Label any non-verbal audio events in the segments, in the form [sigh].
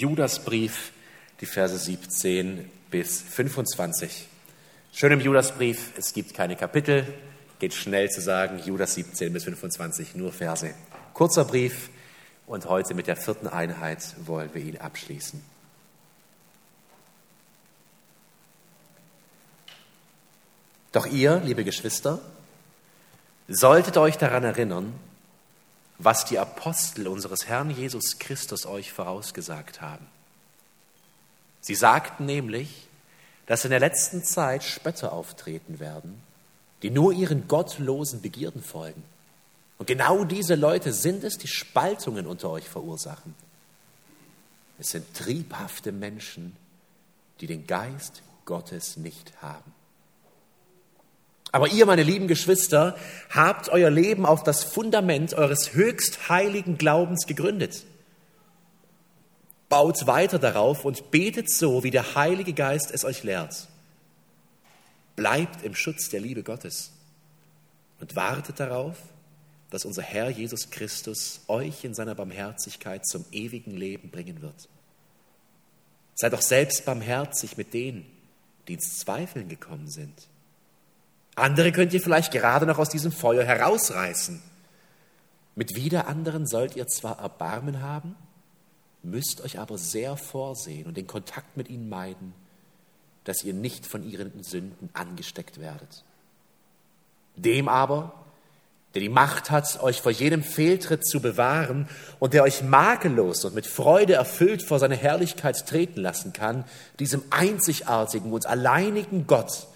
Judasbrief, die Verse 17 bis 25. Schön im Judasbrief, es gibt keine Kapitel, geht schnell zu sagen, Judas 17 bis 25, nur Verse. Kurzer Brief und heute mit der vierten Einheit wollen wir ihn abschließen. Doch ihr, liebe Geschwister, solltet euch daran erinnern, was die Apostel unseres Herrn Jesus Christus euch vorausgesagt haben. Sie sagten nämlich, dass in der letzten Zeit Spötter auftreten werden, die nur ihren gottlosen Begierden folgen. Und genau diese Leute sind es, die Spaltungen unter euch verursachen. Es sind triebhafte Menschen, die den Geist Gottes nicht haben. Aber ihr, meine lieben Geschwister, habt euer Leben auf das Fundament eures höchst heiligen Glaubens gegründet. Baut weiter darauf und betet so, wie der Heilige Geist es euch lehrt. Bleibt im Schutz der Liebe Gottes und wartet darauf, dass unser Herr Jesus Christus euch in seiner Barmherzigkeit zum ewigen Leben bringen wird. Seid doch selbst barmherzig mit denen, die ins Zweifeln gekommen sind andere könnt ihr vielleicht gerade noch aus diesem Feuer herausreißen. Mit wieder anderen sollt ihr zwar Erbarmen haben, müsst euch aber sehr vorsehen und den Kontakt mit ihnen meiden, dass ihr nicht von ihren Sünden angesteckt werdet. Dem aber, der die Macht hat, euch vor jedem Fehltritt zu bewahren und der euch makellos und mit Freude erfüllt vor seine Herrlichkeit treten lassen kann, diesem einzigartigen und alleinigen Gott,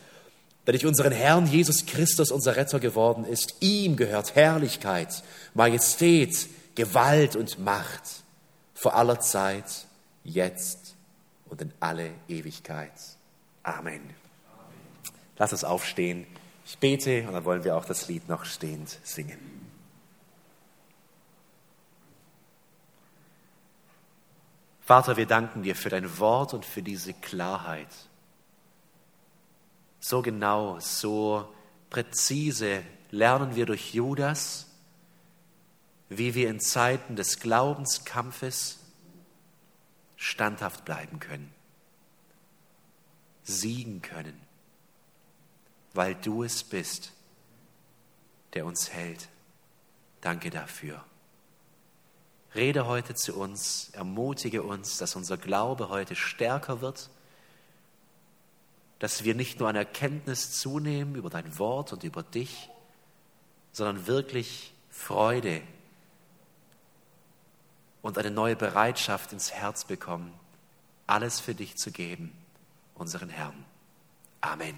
der durch unseren Herrn Jesus Christus unser Retter geworden ist. Ihm gehört Herrlichkeit, Majestät, Gewalt und Macht vor aller Zeit, jetzt und in alle Ewigkeit. Amen. Lass uns aufstehen. Ich bete und dann wollen wir auch das Lied noch stehend singen. Vater, wir danken dir für dein Wort und für diese Klarheit so genau, so präzise lernen wir durch Judas, wie wir in Zeiten des Glaubenskampfes standhaft bleiben können, siegen können, weil du es bist, der uns hält. Danke dafür. Rede heute zu uns, ermutige uns, dass unser Glaube heute stärker wird dass wir nicht nur an Erkenntnis zunehmen über dein Wort und über dich, sondern wirklich Freude und eine neue Bereitschaft ins Herz bekommen, alles für dich zu geben, unseren Herrn. Amen.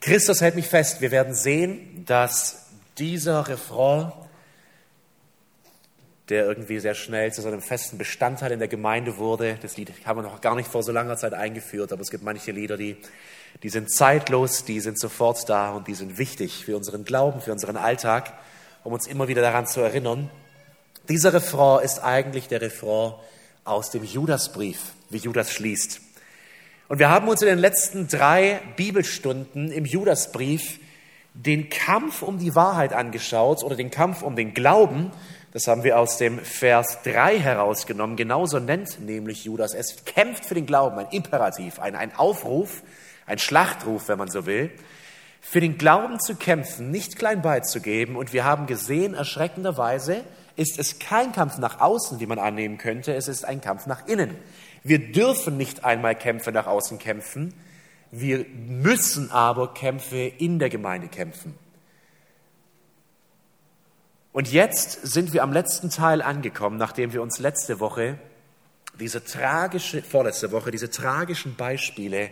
Christus hält mich fest. Wir werden sehen, dass dieser Refrain der irgendwie sehr schnell zu so einem festen Bestandteil in der Gemeinde wurde. Das Lied haben wir noch gar nicht vor so langer Zeit eingeführt, aber es gibt manche Lieder, die, die sind zeitlos, die sind sofort da und die sind wichtig für unseren Glauben, für unseren Alltag, um uns immer wieder daran zu erinnern. Dieser Refrain ist eigentlich der Refrain aus dem Judasbrief, wie Judas schließt. Und wir haben uns in den letzten drei Bibelstunden im Judasbrief den Kampf um die Wahrheit angeschaut oder den Kampf um den Glauben das haben wir aus dem Vers 3 herausgenommen. Genauso nennt nämlich Judas es, kämpft für den Glauben, ein Imperativ, ein, ein Aufruf, ein Schlachtruf, wenn man so will. Für den Glauben zu kämpfen, nicht klein beizugeben. Und wir haben gesehen, erschreckenderweise ist es kein Kampf nach außen, wie man annehmen könnte, es ist ein Kampf nach innen. Wir dürfen nicht einmal Kämpfe nach außen kämpfen, wir müssen aber Kämpfe in der Gemeinde kämpfen. Und jetzt sind wir am letzten Teil angekommen, nachdem wir uns letzte Woche diese tragische, vorletzte Woche, diese tragischen Beispiele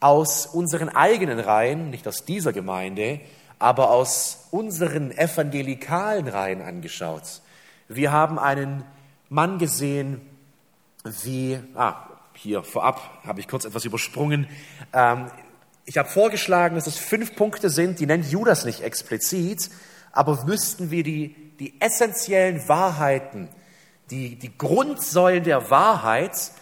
aus unseren eigenen Reihen, nicht aus dieser Gemeinde, aber aus unseren evangelikalen Reihen angeschaut. Wir haben einen Mann gesehen, wie, ah, hier vorab habe ich kurz etwas übersprungen. Ähm, ich habe vorgeschlagen, dass es fünf Punkte sind, die nennt Judas nicht explizit, aber müssten wir die, die essentiellen Wahrheiten, die, die Grundsäulen der Wahrheit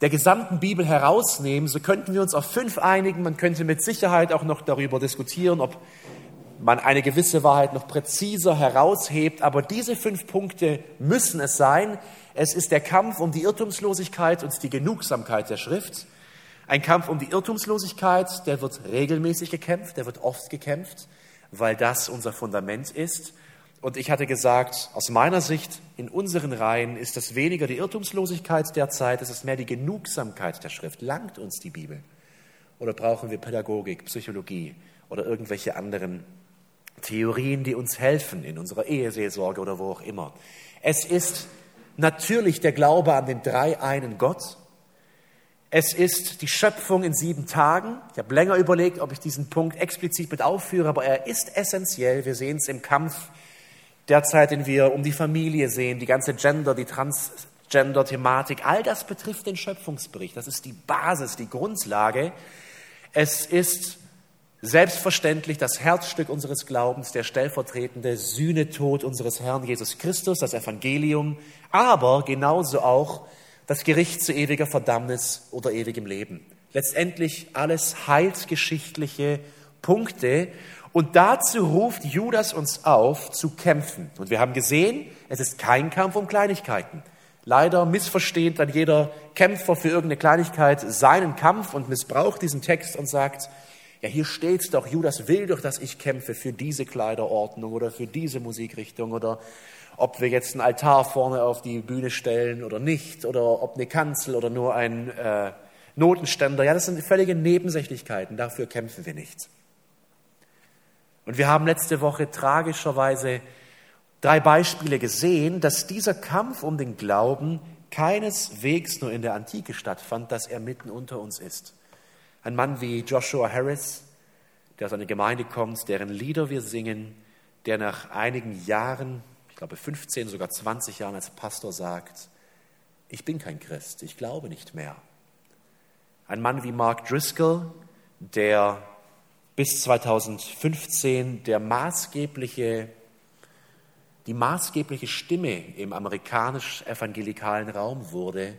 der gesamten Bibel herausnehmen, so könnten wir uns auf fünf einigen. Man könnte mit Sicherheit auch noch darüber diskutieren, ob man eine gewisse Wahrheit noch präziser heraushebt. Aber diese fünf Punkte müssen es sein. Es ist der Kampf um die Irrtumslosigkeit und die Genugsamkeit der Schrift. Ein Kampf um die Irrtumslosigkeit, der wird regelmäßig gekämpft, der wird oft gekämpft, weil das unser Fundament ist. Und ich hatte gesagt, aus meiner Sicht in unseren Reihen ist das weniger die Irrtumslosigkeit der Zeit, es ist mehr die Genugsamkeit der Schrift. Langt uns die Bibel? Oder brauchen wir Pädagogik, Psychologie oder irgendwelche anderen Theorien, die uns helfen in unserer Eheseelsorge oder wo auch immer? Es ist natürlich der Glaube an den dreieinen Gott. Es ist die Schöpfung in sieben Tagen. Ich habe länger überlegt, ob ich diesen Punkt explizit mit aufführe, aber er ist essentiell. Wir sehen es im Kampf derzeit, den wir um die Familie sehen, die ganze Gender, die Transgender-Thematik, all das betrifft den Schöpfungsbericht. Das ist die Basis, die Grundlage. Es ist selbstverständlich das Herzstück unseres Glaubens, der stellvertretende Sühnetod unseres Herrn Jesus Christus, das Evangelium, aber genauso auch das Gericht zu ewiger Verdammnis oder ewigem Leben. Letztendlich alles heilsgeschichtliche Punkte, und dazu ruft Judas uns auf, zu kämpfen. Und wir haben gesehen, es ist kein Kampf um Kleinigkeiten. Leider missversteht dann jeder Kämpfer für irgendeine Kleinigkeit seinen Kampf und missbraucht diesen Text und sagt, ja, hier steht's doch, Judas will doch, dass ich kämpfe für diese Kleiderordnung oder für diese Musikrichtung oder ob wir jetzt einen Altar vorne auf die Bühne stellen oder nicht oder ob eine Kanzel oder nur ein äh, Notenständer. Ja, das sind völlige Nebensächlichkeiten, dafür kämpfen wir nicht. Und wir haben letzte Woche tragischerweise drei Beispiele gesehen, dass dieser Kampf um den Glauben keineswegs nur in der Antike stattfand, dass er mitten unter uns ist. Ein Mann wie Joshua Harris, der aus einer Gemeinde kommt, deren Lieder wir singen, der nach einigen Jahren, glaube 15, sogar 20 Jahren als Pastor sagt, ich bin kein Christ, ich glaube nicht mehr. Ein Mann wie Mark Driscoll, der bis 2015 der maßgebliche, die maßgebliche Stimme im amerikanisch-evangelikalen Raum wurde,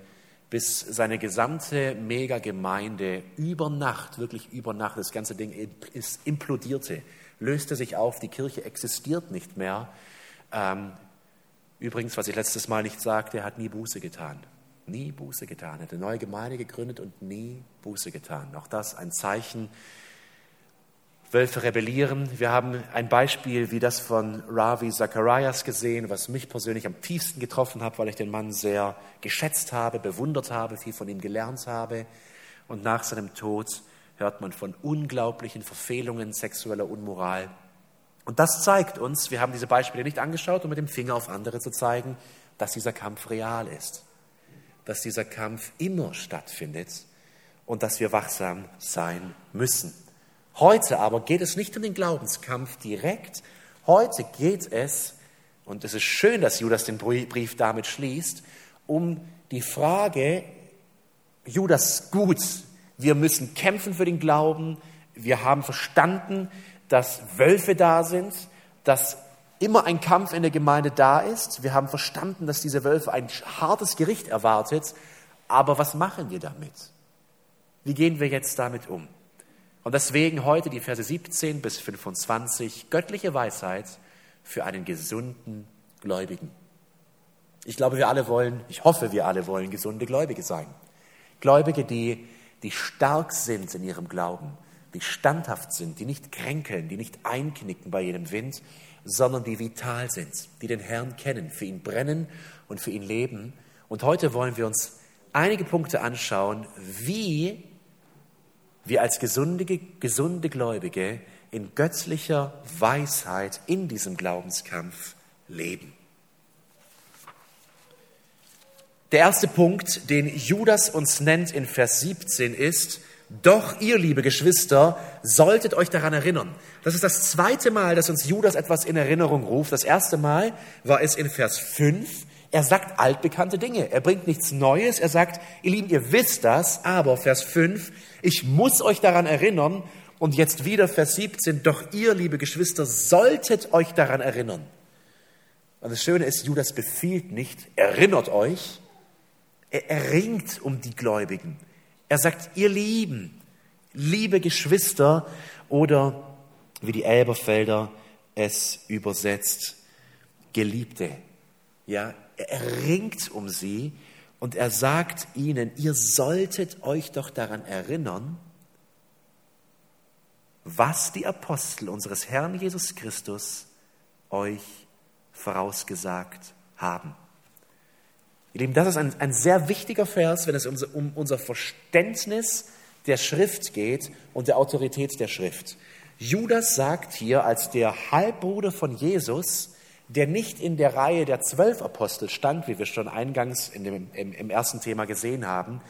bis seine gesamte Megagemeinde über Nacht, wirklich über Nacht, das ganze Ding implodierte, löste sich auf, die Kirche existiert nicht mehr. Ähm, übrigens, was ich letztes Mal nicht sagte, er hat nie Buße getan. Nie Buße getan. Er hat eine neue Gemeinde gegründet und nie Buße getan. Auch das ein Zeichen Wölfe rebellieren. Wir haben ein Beispiel wie das von Ravi Zacharias gesehen, was mich persönlich am tiefsten getroffen hat, weil ich den Mann sehr geschätzt habe, bewundert habe, viel von ihm gelernt habe. Und nach seinem Tod hört man von unglaublichen Verfehlungen sexueller Unmoral. Und das zeigt uns, wir haben diese Beispiele nicht angeschaut, um mit dem Finger auf andere zu zeigen, dass dieser Kampf real ist, dass dieser Kampf immer stattfindet und dass wir wachsam sein müssen. Heute aber geht es nicht um den Glaubenskampf direkt. Heute geht es, und es ist schön, dass Judas den Brief damit schließt, um die Frage, Judas gut, wir müssen kämpfen für den Glauben, wir haben verstanden, dass Wölfe da sind, dass immer ein Kampf in der Gemeinde da ist, wir haben verstanden, dass diese Wölfe ein hartes Gericht erwartet, aber was machen wir damit? Wie gehen wir jetzt damit um? Und deswegen heute die Verse 17 bis 25, göttliche Weisheit für einen gesunden Gläubigen. Ich glaube, wir alle wollen, ich hoffe, wir alle wollen gesunde Gläubige sein. Gläubige, die, die stark sind in ihrem Glauben, die standhaft sind, die nicht kränkeln, die nicht einknicken bei jedem Wind, sondern die vital sind, die den Herrn kennen, für ihn brennen und für ihn leben. Und heute wollen wir uns einige Punkte anschauen, wie wir als gesunde, gesunde Gläubige in göttlicher Weisheit in diesem Glaubenskampf leben. Der erste Punkt, den Judas uns nennt in Vers 17 ist, doch ihr, liebe Geschwister, solltet euch daran erinnern. Das ist das zweite Mal, dass uns Judas etwas in Erinnerung ruft. Das erste Mal war es in Vers 5. Er sagt altbekannte Dinge. Er bringt nichts Neues. Er sagt, ihr Lieben, ihr wisst das, aber Vers 5, ich muss euch daran erinnern. Und jetzt wieder Vers 17, doch ihr, liebe Geschwister, solltet euch daran erinnern. Und das Schöne ist, Judas befiehlt nicht, erinnert euch. Er erringt um die Gläubigen. Er sagt, ihr Lieben, liebe Geschwister oder wie die Elberfelder es übersetzt, Geliebte. Ja, er ringt um sie und er sagt ihnen, ihr solltet euch doch daran erinnern, was die Apostel unseres Herrn Jesus Christus euch vorausgesagt haben. Ihr Lieben, das ist ein, ein sehr wichtiger Vers, wenn es um, um unser Verständnis der Schrift geht und der Autorität der Schrift. Judas sagt hier als der Halbbruder von Jesus, der nicht in der Reihe der zwölf Apostel stand, wie wir schon eingangs dem, im, im ersten Thema gesehen haben,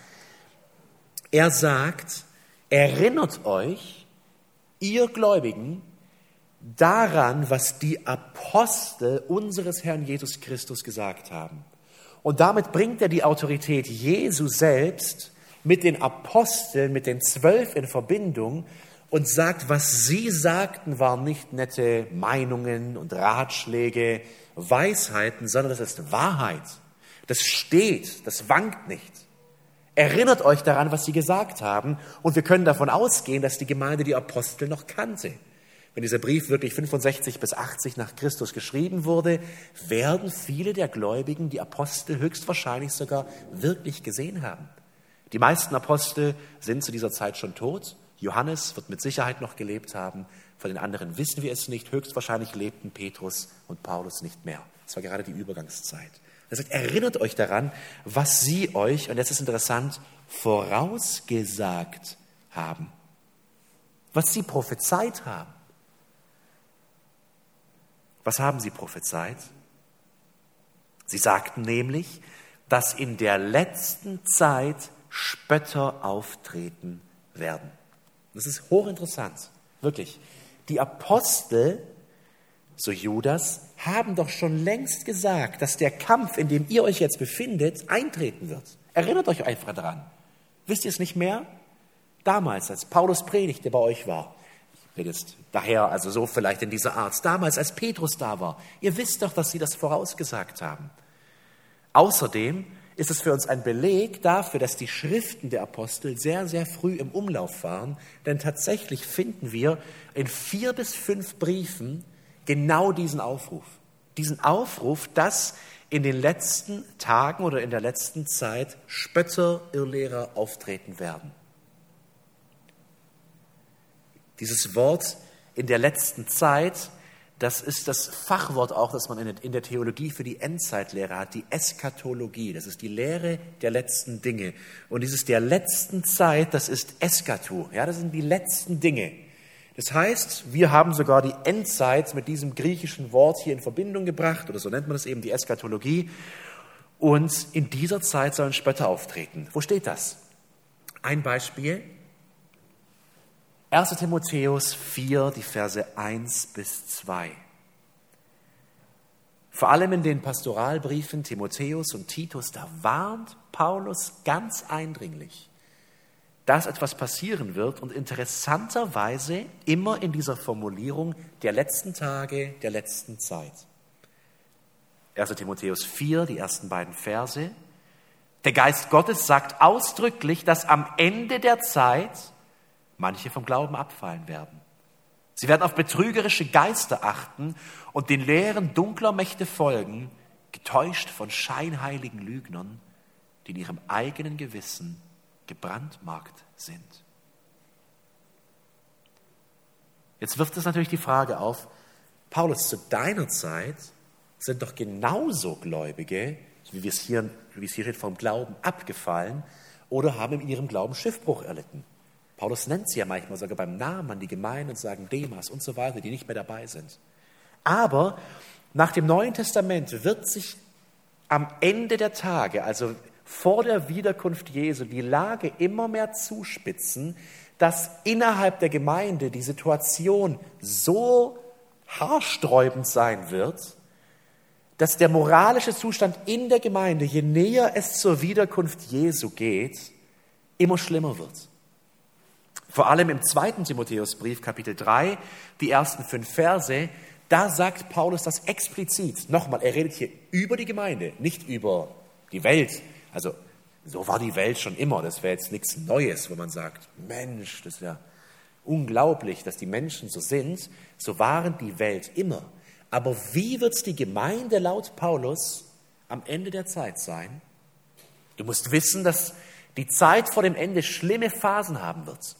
er sagt, erinnert euch, ihr Gläubigen, daran, was die Apostel unseres Herrn Jesus Christus gesagt haben. Und damit bringt er die Autorität Jesu selbst mit den Aposteln, mit den Zwölf in Verbindung und sagt, was sie sagten, waren nicht nette Meinungen und Ratschläge, Weisheiten, sondern das ist Wahrheit. Das steht, das wankt nicht. Erinnert euch daran, was sie gesagt haben, und wir können davon ausgehen, dass die Gemeinde die Apostel noch kannte. Wenn dieser Brief wirklich 65 bis 80 nach Christus geschrieben wurde, werden viele der Gläubigen die Apostel höchstwahrscheinlich sogar wirklich gesehen haben. Die meisten Apostel sind zu dieser Zeit schon tot. Johannes wird mit Sicherheit noch gelebt haben. Von den anderen wissen wir es nicht. Höchstwahrscheinlich lebten Petrus und Paulus nicht mehr. Es war gerade die Übergangszeit. Er sagt, erinnert euch daran, was sie euch, und jetzt ist interessant, vorausgesagt haben. Was sie prophezeit haben. Was haben sie prophezeit? Sie sagten nämlich, dass in der letzten Zeit Spötter auftreten werden. Das ist hochinteressant, wirklich. Die Apostel, so Judas, haben doch schon längst gesagt, dass der Kampf, in dem ihr euch jetzt befindet, eintreten wird. Erinnert euch einfach daran. Wisst ihr es nicht mehr? Damals, als Paulus predigte bei euch war, jetzt daher, also so vielleicht in dieser Art, damals, als Petrus da war, ihr wisst doch, dass sie das vorausgesagt haben. Außerdem ist es für uns ein Beleg dafür, dass die Schriften der Apostel sehr, sehr früh im Umlauf waren, denn tatsächlich finden wir in vier bis fünf Briefen genau diesen Aufruf. Diesen Aufruf, dass in den letzten Tagen oder in der letzten Zeit Spötter, Irrlehrer auftreten werden. Dieses Wort in der letzten Zeit, das ist das Fachwort auch, das man in der Theologie für die Endzeitlehre hat, die Eskatologie. Das ist die Lehre der letzten Dinge. Und dieses der letzten Zeit, das ist Eskato. Ja, das sind die letzten Dinge. Das heißt, wir haben sogar die Endzeit mit diesem griechischen Wort hier in Verbindung gebracht, oder so nennt man das eben, die Eskatologie. Und in dieser Zeit sollen Spötter auftreten. Wo steht das? Ein Beispiel. 1 Timotheus 4, die Verse 1 bis 2. Vor allem in den Pastoralbriefen Timotheus und Titus, da warnt Paulus ganz eindringlich, dass etwas passieren wird und interessanterweise immer in dieser Formulierung der letzten Tage, der letzten Zeit. 1 Timotheus 4, die ersten beiden Verse. Der Geist Gottes sagt ausdrücklich, dass am Ende der Zeit manche vom Glauben abfallen werden. Sie werden auf betrügerische Geister achten und den Lehren dunkler Mächte folgen, getäuscht von scheinheiligen Lügnern, die in ihrem eigenen Gewissen gebrandmarkt sind. Jetzt wirft es natürlich die Frage auf, Paulus, zu deiner Zeit sind doch genauso Gläubige, wie, wir es hier, wie es hier steht, vom Glauben abgefallen oder haben in ihrem Glauben Schiffbruch erlitten. Paulus nennt sie ja manchmal sogar beim Namen an die Gemeinden und sagen Demas und so weiter, die nicht mehr dabei sind. Aber nach dem Neuen Testament wird sich am Ende der Tage, also vor der Wiederkunft Jesu, die Lage immer mehr zuspitzen, dass innerhalb der Gemeinde die Situation so haarsträubend sein wird, dass der moralische Zustand in der Gemeinde, je näher es zur Wiederkunft Jesu geht, immer schlimmer wird. Vor allem im zweiten Timotheusbrief, Kapitel 3, die ersten fünf Verse, da sagt Paulus das explizit. Nochmal, er redet hier über die Gemeinde, nicht über die Welt. Also, so war die Welt schon immer. Das wäre jetzt nichts Neues, wo man sagt, Mensch, das ist ja unglaublich, dass die Menschen so sind, so waren die Welt immer. Aber wie wird die Gemeinde laut Paulus am Ende der Zeit sein? Du musst wissen, dass die Zeit vor dem Ende schlimme Phasen haben wird.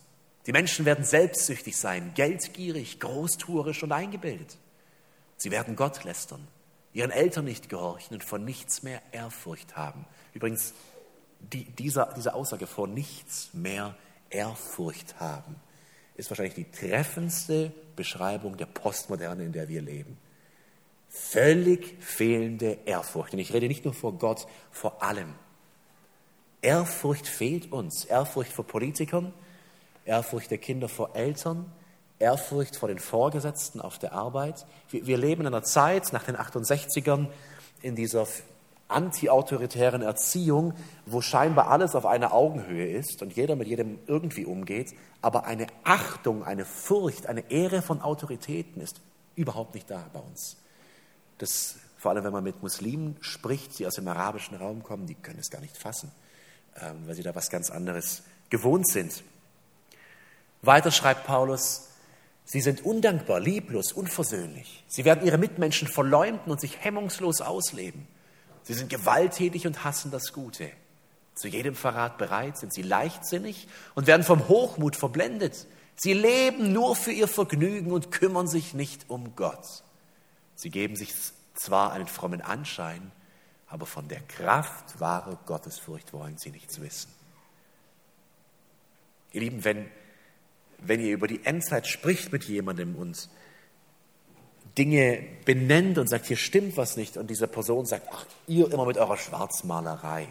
Die Menschen werden selbstsüchtig sein, geldgierig, großtuerisch und eingebildet. Sie werden Gott lästern, ihren Eltern nicht gehorchen und vor nichts mehr Ehrfurcht haben. Übrigens, die, dieser, diese Aussage vor nichts mehr Ehrfurcht haben ist wahrscheinlich die treffendste Beschreibung der Postmoderne, in der wir leben. Völlig fehlende Ehrfurcht. Und ich rede nicht nur vor Gott, vor allem. Ehrfurcht fehlt uns. Ehrfurcht vor Politikern, Ehrfurcht der Kinder vor Eltern, Ehrfurcht vor den Vorgesetzten auf der Arbeit. Wir, wir leben in einer Zeit nach den 68ern in dieser anti-autoritären Erziehung, wo scheinbar alles auf einer Augenhöhe ist und jeder mit jedem irgendwie umgeht, aber eine Achtung, eine Furcht, eine Ehre von Autoritäten ist überhaupt nicht da bei uns. Das, vor allem, wenn man mit Muslimen spricht, die aus dem arabischen Raum kommen, die können es gar nicht fassen, ähm, weil sie da was ganz anderes gewohnt sind. Weiter schreibt Paulus, sie sind undankbar, lieblos, unversöhnlich. Sie werden ihre Mitmenschen verleumden und sich hemmungslos ausleben. Sie sind gewalttätig und hassen das Gute. Zu jedem Verrat bereit sind sie leichtsinnig und werden vom Hochmut verblendet. Sie leben nur für ihr Vergnügen und kümmern sich nicht um Gott. Sie geben sich zwar einen frommen Anschein, aber von der Kraft wahre Gottesfurcht wollen sie nichts wissen. Ihr Lieben, wenn, wenn ihr über die Endzeit spricht mit jemandem und Dinge benennt und sagt, hier stimmt was nicht, und diese Person sagt, ach, ihr immer mit eurer Schwarzmalerei,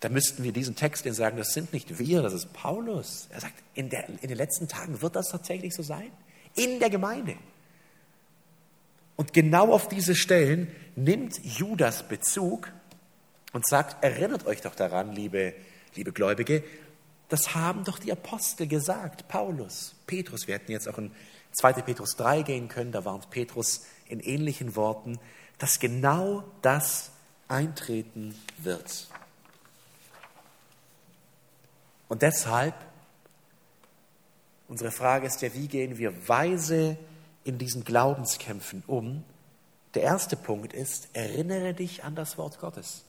da müssten wir diesen Text den sagen, das sind nicht wir, das ist Paulus. Er sagt, in, der, in den letzten Tagen wird das tatsächlich so sein? In der Gemeinde. Und genau auf diese Stellen nimmt Judas Bezug und sagt, erinnert euch doch daran, liebe, liebe Gläubige, das haben doch die Apostel gesagt, Paulus, Petrus. Wir hätten jetzt auch in 2. Petrus 3 gehen können, da warnt Petrus in ähnlichen Worten, dass genau das eintreten wird. Und deshalb, unsere Frage ist ja, wie gehen wir weise in diesen Glaubenskämpfen um? Der erste Punkt ist, erinnere dich an das Wort Gottes.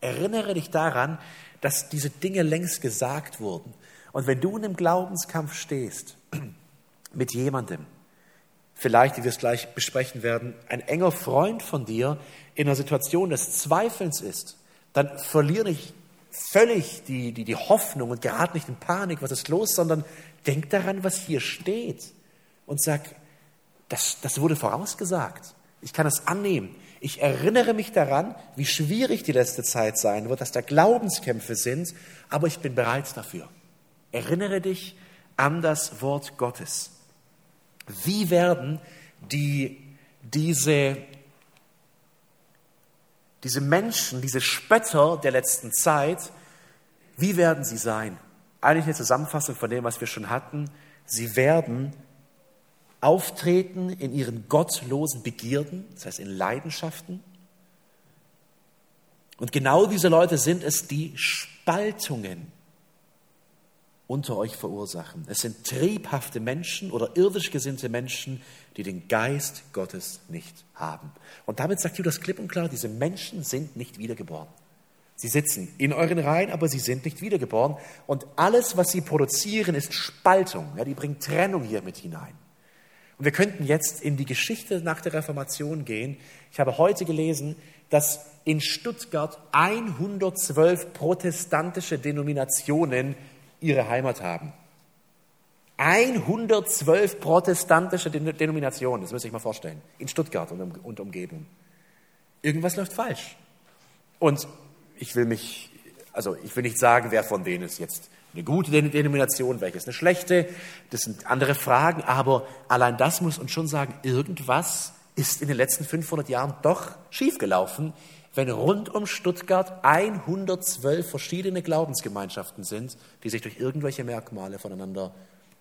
Erinnere dich daran, dass diese Dinge längst gesagt wurden. Und wenn du in einem Glaubenskampf stehst, [clears throat] mit jemandem, vielleicht, wie wir es gleich besprechen werden, ein enger Freund von dir in einer Situation des Zweifelns ist, dann verliere nicht völlig die, die, die Hoffnung und gerate nicht in Panik, was ist los, sondern denk daran, was hier steht und sag, das, das wurde vorausgesagt. Ich kann es annehmen. Ich erinnere mich daran, wie schwierig die letzte Zeit sein wird, dass da Glaubenskämpfe sind, aber ich bin bereit dafür. Erinnere dich an das Wort Gottes. Wie werden die, diese, diese Menschen, diese Spötter der letzten Zeit, wie werden sie sein? Eigentlich eine Zusammenfassung von dem, was wir schon hatten. Sie werden auftreten in ihren gottlosen Begierden, das heißt in Leidenschaften. Und genau diese Leute sind es, die Spaltungen unter euch verursachen. Es sind triebhafte Menschen oder irdisch gesinnte Menschen, die den Geist Gottes nicht haben. Und damit sagt Judas klipp und klar, diese Menschen sind nicht wiedergeboren. Sie sitzen in euren Reihen, aber sie sind nicht wiedergeboren. Und alles, was sie produzieren, ist Spaltung. Ja, die bringen Trennung hier mit hinein. Und wir könnten jetzt in die Geschichte nach der Reformation gehen. Ich habe heute gelesen, dass in Stuttgart 112 protestantische Denominationen ihre Heimat haben. 112 protestantische Denominationen, das müsst ihr euch mal vorstellen, in Stuttgart und, und Umgebung. Irgendwas läuft falsch. Und ich will mich, also ich will nicht sagen, wer von denen ist jetzt eine gute Denomination, welche ist eine schlechte, das sind andere Fragen, aber allein das muss uns schon sagen, irgendwas ist in den letzten 500 Jahren doch schiefgelaufen, wenn rund um Stuttgart 112 verschiedene Glaubensgemeinschaften sind, die sich durch irgendwelche Merkmale voneinander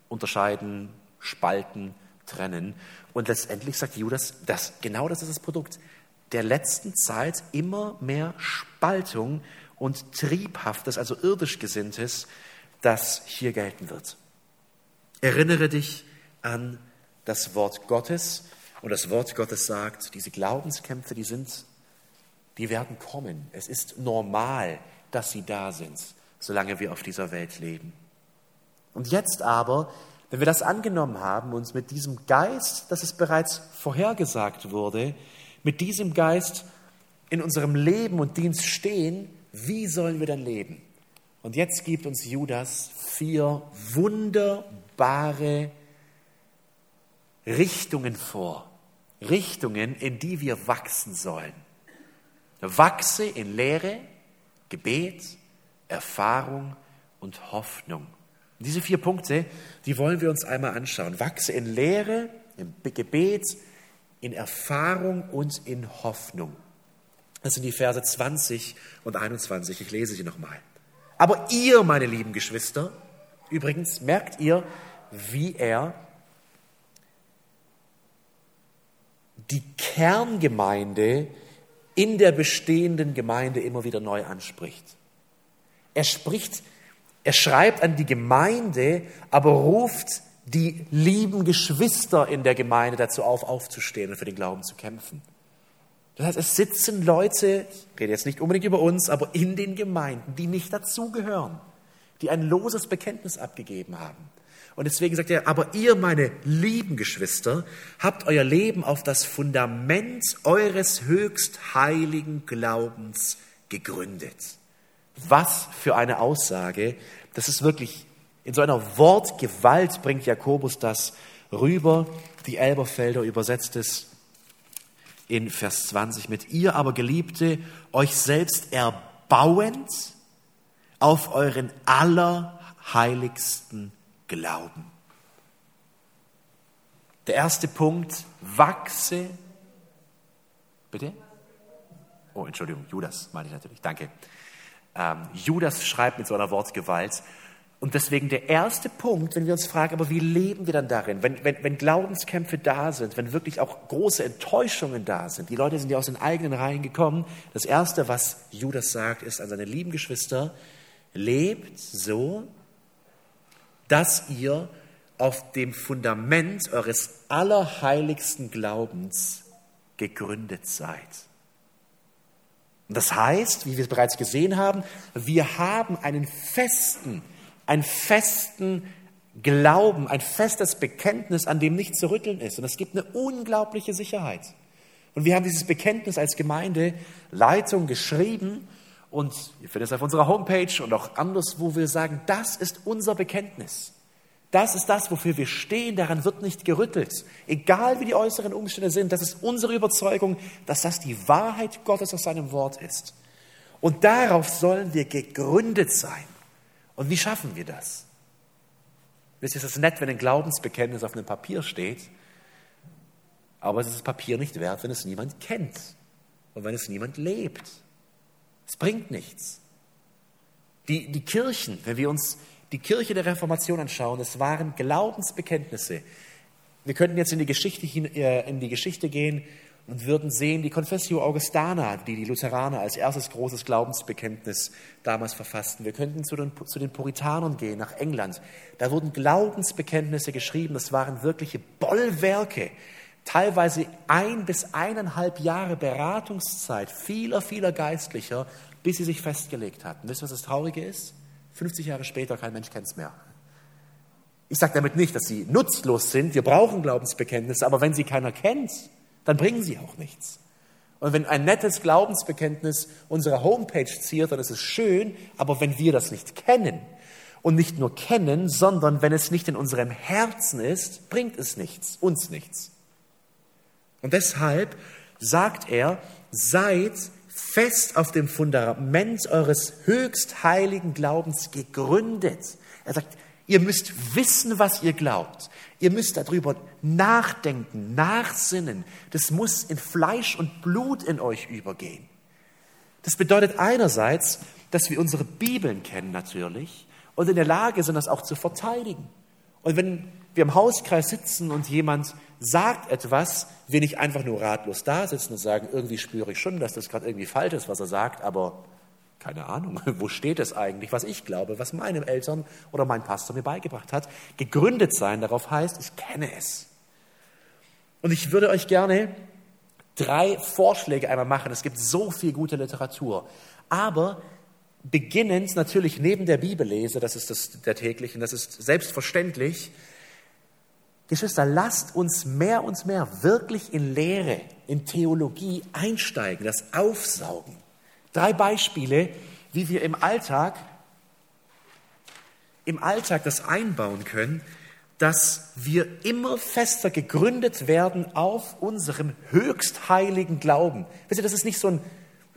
unterscheiden, spalten, trennen. Und letztendlich sagt Judas, das, genau das ist das Produkt der letzten Zeit immer mehr Spaltung und Triebhaftes, also irdisch Gesinntes, das hier gelten wird. Erinnere dich an das Wort Gottes. Und das Wort Gottes sagt, diese Glaubenskämpfe, die sind, die werden kommen. Es ist normal, dass sie da sind, solange wir auf dieser Welt leben. Und jetzt aber, wenn wir das angenommen haben, uns mit diesem Geist, das es bereits vorhergesagt wurde, mit diesem Geist in unserem Leben und Dienst stehen, wie sollen wir dann leben? Und jetzt gibt uns Judas vier wunderbare Richtungen vor. Richtungen, in die wir wachsen sollen. Wachse in Lehre, Gebet, Erfahrung und Hoffnung. Und diese vier Punkte, die wollen wir uns einmal anschauen. Wachse in Lehre, im Gebet, in Erfahrung und in Hoffnung. Das sind die Verse 20 und 21. Ich lese sie nochmal. Aber ihr, meine lieben Geschwister, übrigens merkt ihr, wie er die Kerngemeinde in der bestehenden Gemeinde immer wieder neu anspricht. Er spricht, er schreibt an die Gemeinde, aber ruft die lieben Geschwister in der Gemeinde dazu auf, aufzustehen und für den Glauben zu kämpfen. Das heißt, es sitzen Leute, ich rede jetzt nicht unbedingt über uns, aber in den Gemeinden, die nicht dazugehören, die ein loses Bekenntnis abgegeben haben. Und deswegen sagt er, aber ihr, meine lieben Geschwister, habt euer Leben auf das Fundament eures höchst heiligen Glaubens gegründet. Was für eine Aussage. Das ist wirklich, in so einer Wortgewalt bringt Jakobus das rüber. Die Elberfelder übersetzt es in Vers 20 mit ihr aber Geliebte euch selbst erbauend auf euren allerheiligsten Glauben. Der erste Punkt, wachse. Bitte? Oh, Entschuldigung, Judas meine ich natürlich, danke. Ähm, Judas schreibt mit so einer Wortgewalt, und deswegen der erste Punkt, wenn wir uns fragen, aber wie leben wir dann darin? Wenn, wenn, wenn Glaubenskämpfe da sind, wenn wirklich auch große Enttäuschungen da sind, die Leute sind ja aus den eigenen Reihen gekommen. Das erste, was Judas sagt, ist an seine lieben Geschwister, lebt so, dass ihr auf dem Fundament eures allerheiligsten Glaubens gegründet seid. Und das heißt, wie wir es bereits gesehen haben, wir haben einen festen, einen festen Glauben, ein festes Bekenntnis, an dem nicht zu rütteln ist. Und es gibt eine unglaubliche Sicherheit. Und wir haben dieses Bekenntnis als Gemeindeleitung geschrieben und ihr findet es auf unserer Homepage und auch anders, wo wir sagen, das ist unser Bekenntnis. Das ist das, wofür wir stehen, daran wird nicht gerüttelt. Egal wie die äußeren Umstände sind, das ist unsere Überzeugung, dass das die Wahrheit Gottes aus seinem Wort ist. Und darauf sollen wir gegründet sein. Und wie schaffen wir das? Wisst ihr, es ist nett, wenn ein Glaubensbekenntnis auf einem Papier steht, aber es ist das Papier nicht wert, wenn es niemand kennt und wenn es niemand lebt. Es bringt nichts. Die, die Kirchen, wenn wir uns die Kirche der Reformation anschauen, es waren Glaubensbekenntnisse. Wir könnten jetzt in die Geschichte, äh, in die Geschichte gehen und würden sehen, die Confessio Augustana, die die Lutheraner als erstes großes Glaubensbekenntnis damals verfassten. Wir könnten zu den, zu den Puritanern gehen, nach England. Da wurden Glaubensbekenntnisse geschrieben. Das waren wirkliche Bollwerke. Teilweise ein bis eineinhalb Jahre Beratungszeit vieler, vieler Geistlicher, bis sie sich festgelegt hatten. Wisst ihr, was das Traurige ist? 50 Jahre später, kein Mensch kennt es mehr. Ich sage damit nicht, dass sie nutzlos sind. Wir brauchen Glaubensbekenntnisse, aber wenn sie keiner kennt, dann bringen sie auch nichts. Und wenn ein nettes Glaubensbekenntnis unsere Homepage ziert, dann ist es schön, aber wenn wir das nicht kennen und nicht nur kennen, sondern wenn es nicht in unserem Herzen ist, bringt es nichts, uns nichts. Und deshalb sagt er, seid fest auf dem Fundament eures höchst heiligen Glaubens gegründet. Er sagt, Ihr müsst wissen, was ihr glaubt. Ihr müsst darüber nachdenken, nachsinnen. Das muss in Fleisch und Blut in euch übergehen. Das bedeutet einerseits, dass wir unsere Bibeln kennen natürlich und in der Lage sind, das auch zu verteidigen. Und wenn wir im Hauskreis sitzen und jemand sagt etwas, wir nicht einfach nur ratlos da sitzen und sagen, irgendwie spüre ich schon, dass das gerade irgendwie falsch ist, was er sagt, aber keine Ahnung, [laughs] wo steht es eigentlich, was ich glaube, was meine Eltern oder mein Pastor mir beigebracht hat. Gegründet sein darauf heißt, ich kenne es. Und ich würde euch gerne drei Vorschläge einmal machen. Es gibt so viel gute Literatur. Aber beginnend natürlich neben der Bibellese, das ist das, der täglichen, das ist selbstverständlich, Geschwister, lasst uns mehr und mehr wirklich in Lehre, in Theologie einsteigen, das aufsaugen. Drei Beispiele, wie wir im Alltag, im Alltag das einbauen können, dass wir immer fester gegründet werden auf unserem höchst heiligen Glauben. Wisst ihr, das ist nicht so ein,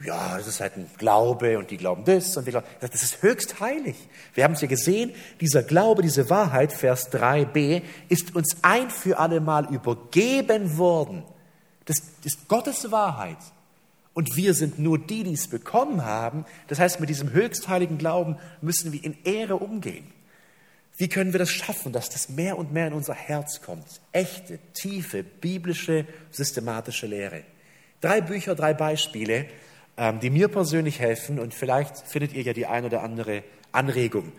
ja, das ist halt ein Glaube und die glauben das und die glauben, das ist höchst heilig. Wir haben es ja gesehen, dieser Glaube, diese Wahrheit, Vers 3b, ist uns ein für alle Mal übergeben worden. Das ist Gottes Wahrheit. Und wir sind nur die, die es bekommen haben. Das heißt, mit diesem höchstheiligen Glauben müssen wir in Ehre umgehen. Wie können wir das schaffen, dass das mehr und mehr in unser Herz kommt? Echte, tiefe, biblische, systematische Lehre. Drei Bücher, drei Beispiele, ähm, die mir persönlich helfen und vielleicht findet ihr ja die ein oder andere Anregung.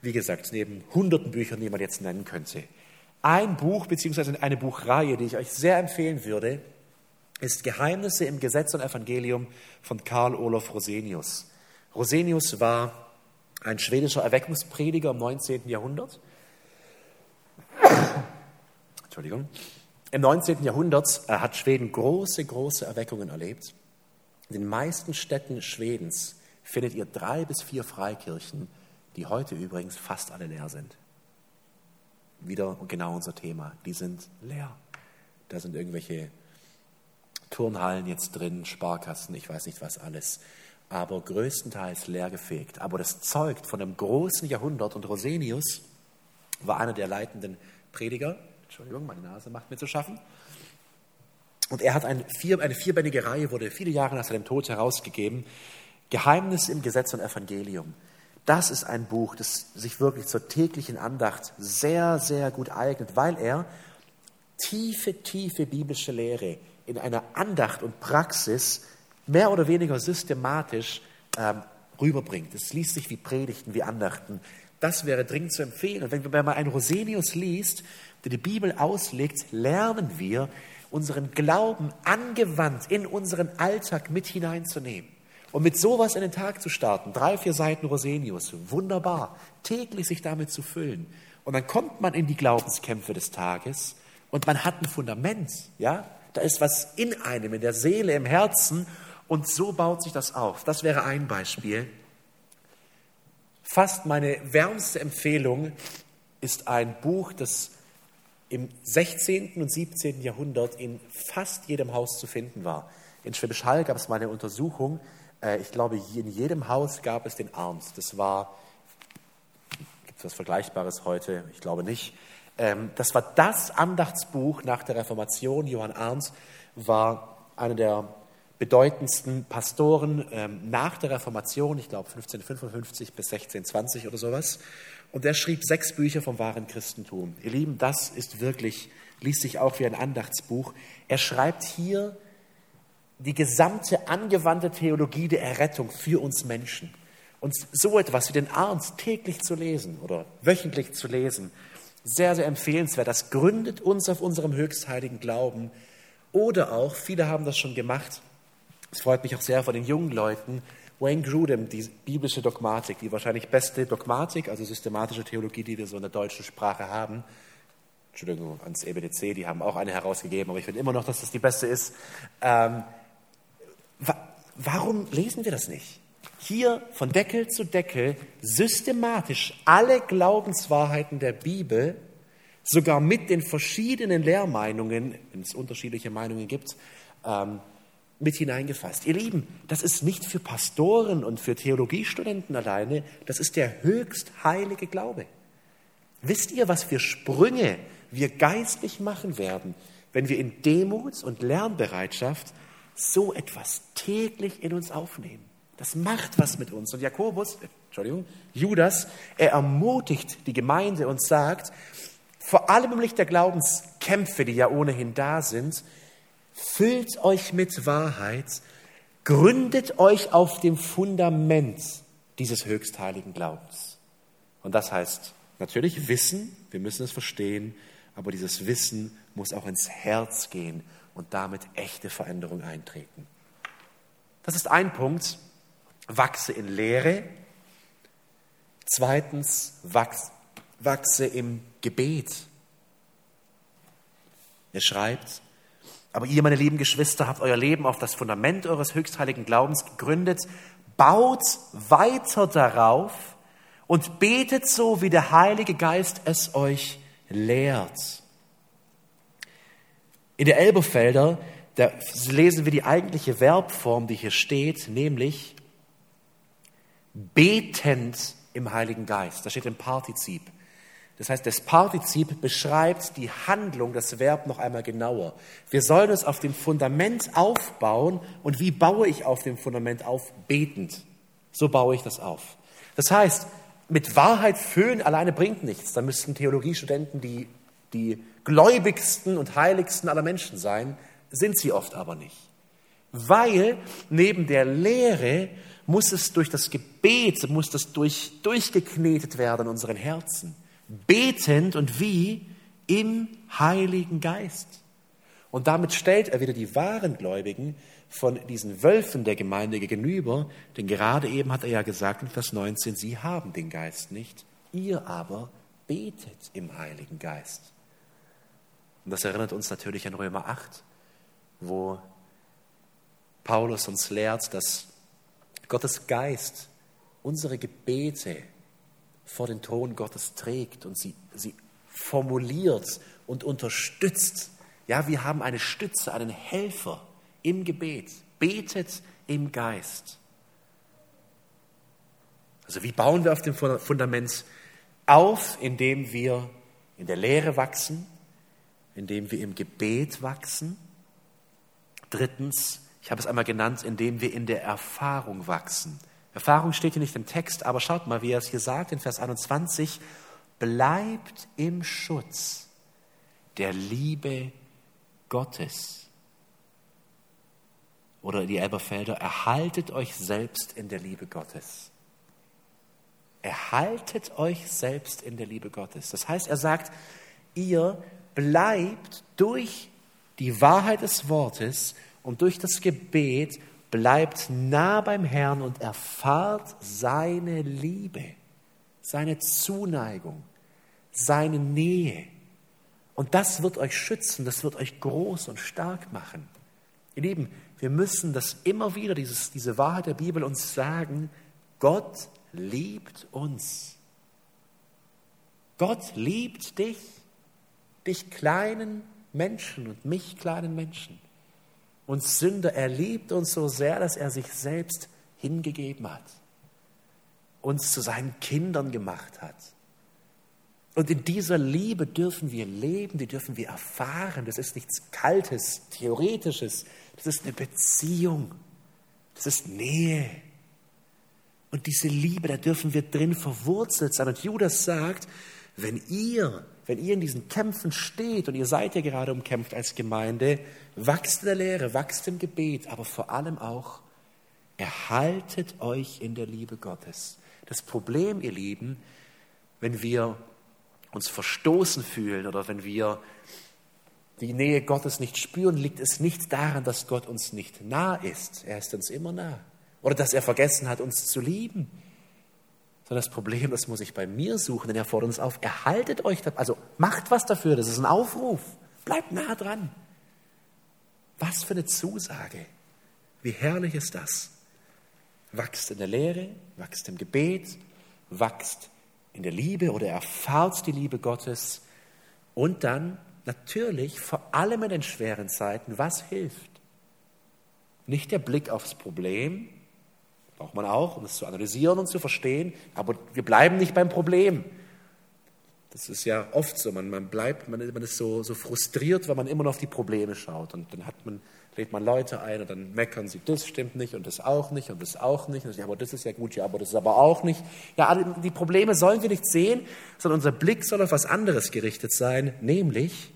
Wie gesagt, neben hunderten Büchern, die man jetzt nennen könnte. Ein Buch beziehungsweise eine Buchreihe, die ich euch sehr empfehlen würde, ist Geheimnisse im Gesetz und Evangelium von Karl Olof Rosenius. Rosenius war ein schwedischer Erweckungsprediger im 19. Jahrhundert. [coughs] Entschuldigung. Im 19. Jahrhundert hat Schweden große, große Erweckungen erlebt. In den meisten Städten Schwedens findet ihr drei bis vier Freikirchen, die heute übrigens fast alle leer sind. Wieder genau unser Thema. Die sind leer. Da sind irgendwelche Turnhallen jetzt drin, Sparkassen, ich weiß nicht was alles, aber größtenteils leergefegt. Aber das zeugt von einem großen Jahrhundert und Rosenius war einer der leitenden Prediger. Entschuldigung, meine Nase macht mir zu schaffen. Und er hat ein vier, eine vierbändige Reihe, wurde viele Jahre nach seinem Tod herausgegeben. Geheimnis im Gesetz und Evangelium. Das ist ein Buch, das sich wirklich zur täglichen Andacht sehr, sehr gut eignet, weil er tiefe, tiefe biblische Lehre in einer Andacht und Praxis mehr oder weniger systematisch ähm, rüberbringt. Es liest sich wie Predigten, wie Andachten. Das wäre dringend zu empfehlen. Und wenn man einen Rosenius liest, der die Bibel auslegt, lernen wir, unseren Glauben angewandt in unseren Alltag mit hineinzunehmen. Und mit sowas in den Tag zu starten, drei, vier Seiten Rosenius, wunderbar, täglich sich damit zu füllen. Und dann kommt man in die Glaubenskämpfe des Tages und man hat ein Fundament, ja, da ist was in einem, in der Seele, im Herzen. Und so baut sich das auf. Das wäre ein Beispiel. Fast meine wärmste Empfehlung ist ein Buch, das im 16. und 17. Jahrhundert in fast jedem Haus zu finden war. In Schwäbisch Hall gab es mal eine Untersuchung. Äh, ich glaube, in jedem Haus gab es den Arms. Das war, gibt es was Vergleichbares heute? Ich glaube nicht. Ähm, das war das Andachtsbuch nach der Reformation. Johann Arndt war einer der bedeutendsten Pastoren ähm, nach der Reformation, ich glaube 1555 bis 1620 oder sowas. Und er schrieb sechs Bücher vom wahren Christentum. Ihr Lieben, das ist wirklich, liest sich auch wie ein Andachtsbuch. Er schreibt hier die gesamte angewandte Theologie der Errettung für uns Menschen. Und so etwas wie den Arndt täglich zu lesen oder wöchentlich zu lesen, sehr, sehr empfehlenswert. Das gründet uns auf unserem höchstheiligen Glauben. Oder auch, viele haben das schon gemacht, es freut mich auch sehr von den jungen Leuten, Wayne Grudem, die biblische Dogmatik, die wahrscheinlich beste Dogmatik, also systematische Theologie, die wir so in der deutschen Sprache haben. Entschuldigung, ans EBDC, die haben auch eine herausgegeben, aber ich finde immer noch, dass das die beste ist. Ähm, wa warum lesen wir das nicht? Hier von Deckel zu Deckel systematisch alle Glaubenswahrheiten der Bibel, sogar mit den verschiedenen Lehrmeinungen, wenn es unterschiedliche Meinungen gibt, ähm, mit hineingefasst. Ihr Lieben, das ist nicht für Pastoren und für Theologiestudenten alleine, das ist der höchst heilige Glaube. Wisst ihr, was für Sprünge wir geistlich machen werden, wenn wir in Demut und Lernbereitschaft so etwas täglich in uns aufnehmen? Das macht was mit uns. Und Jakobus, Entschuldigung, Judas, er ermutigt die Gemeinde und sagt, vor allem im Licht der Glaubenskämpfe, die ja ohnehin da sind, füllt euch mit Wahrheit, gründet euch auf dem Fundament dieses höchstheiligen Glaubens. Und das heißt natürlich Wissen, wir müssen es verstehen, aber dieses Wissen muss auch ins Herz gehen und damit echte Veränderung eintreten. Das ist ein Punkt. Wachse in Lehre. Zweitens, wachse, im Gebet. Er schreibt, aber ihr, meine lieben Geschwister, habt euer Leben auf das Fundament eures höchstheiligen Glaubens gegründet. Baut weiter darauf und betet so, wie der Heilige Geist es euch lehrt. In der Elberfelder, da lesen wir die eigentliche Verbform, die hier steht, nämlich betend im Heiligen Geist. Das steht im Partizip. Das heißt, das Partizip beschreibt die Handlung, das Verb noch einmal genauer. Wir sollen es auf dem Fundament aufbauen. Und wie baue ich auf dem Fundament auf? Betend. So baue ich das auf. Das heißt, mit Wahrheit füllen alleine bringt nichts. Da müssten Theologiestudenten die, die gläubigsten und heiligsten aller Menschen sein, sind sie oft aber nicht. Weil neben der Lehre muss es durch das Gebet, muss das durch, durchgeknetet werden in unseren Herzen betend und wie im Heiligen Geist. Und damit stellt er wieder die wahren Gläubigen von diesen Wölfen der Gemeinde gegenüber, denn gerade eben hat er ja gesagt in Vers 19, sie haben den Geist nicht, ihr aber betet im Heiligen Geist. Und das erinnert uns natürlich an Römer 8, wo Paulus uns lehrt, dass Gottes Geist unsere Gebete vor den Thron Gottes trägt und sie, sie formuliert und unterstützt. Ja, wir haben eine Stütze, einen Helfer im Gebet. Betet im Geist. Also wie bauen wir auf dem Fundament auf, indem wir in der Lehre wachsen, indem wir im Gebet wachsen. Drittens, ich habe es einmal genannt, indem wir in der Erfahrung wachsen. Erfahrung steht hier nicht im Text, aber schaut mal, wie er es hier sagt in Vers 21. Bleibt im Schutz der Liebe Gottes. Oder die Elberfelder, erhaltet euch selbst in der Liebe Gottes. Erhaltet euch selbst in der Liebe Gottes. Das heißt, er sagt, ihr bleibt durch die Wahrheit des Wortes und durch das Gebet bleibt nah beim Herrn und erfahrt seine Liebe, seine Zuneigung, seine Nähe. Und das wird euch schützen, das wird euch groß und stark machen. Ihr Lieben, wir müssen das immer wieder, dieses, diese Wahrheit der Bibel uns sagen, Gott liebt uns. Gott liebt dich, dich kleinen Menschen und mich kleinen Menschen und Sünder. Er liebt uns so sehr, dass er sich selbst hingegeben hat, uns zu seinen Kindern gemacht hat. Und in dieser Liebe dürfen wir leben, die dürfen wir erfahren. Das ist nichts Kaltes, Theoretisches, das ist eine Beziehung, das ist Nähe. Und diese Liebe, da dürfen wir drin verwurzelt sein. Und Judas sagt, wenn ihr, wenn ihr in diesen Kämpfen steht, und ihr seid ja gerade umkämpft als Gemeinde, wachst in der Lehre, wachst im Gebet, aber vor allem auch erhaltet euch in der Liebe Gottes. Das Problem, ihr Lieben, wenn wir uns verstoßen fühlen oder wenn wir die Nähe Gottes nicht spüren, liegt es nicht daran, dass Gott uns nicht nah ist. Er ist uns immer nah. Oder dass er vergessen hat, uns zu lieben. Sondern das Problem, das muss ich bei mir suchen, denn er fordert uns auf, erhaltet euch, also macht was dafür, das ist ein Aufruf. Bleibt nah dran. Was für eine Zusage. Wie herrlich ist das. Wachst in der Lehre, wachst im Gebet, wachst in der Liebe oder erfahrt die Liebe Gottes und dann natürlich vor allem in den schweren Zeiten, was hilft? Nicht der Blick aufs Problem, braucht man auch, um es zu analysieren und zu verstehen, aber wir bleiben nicht beim Problem. Das ist ja oft so, man, man bleibt, man, man ist so, so frustriert, weil man immer noch auf die Probleme schaut. Und dann hat man, lädt man Leute ein und dann meckern sie, das stimmt nicht und das auch nicht und das auch nicht. Und ja, aber das ist ja gut, ja, aber das ist aber auch nicht. Ja, die Probleme sollen wir nicht sehen, sondern unser Blick soll auf was anderes gerichtet sein, nämlich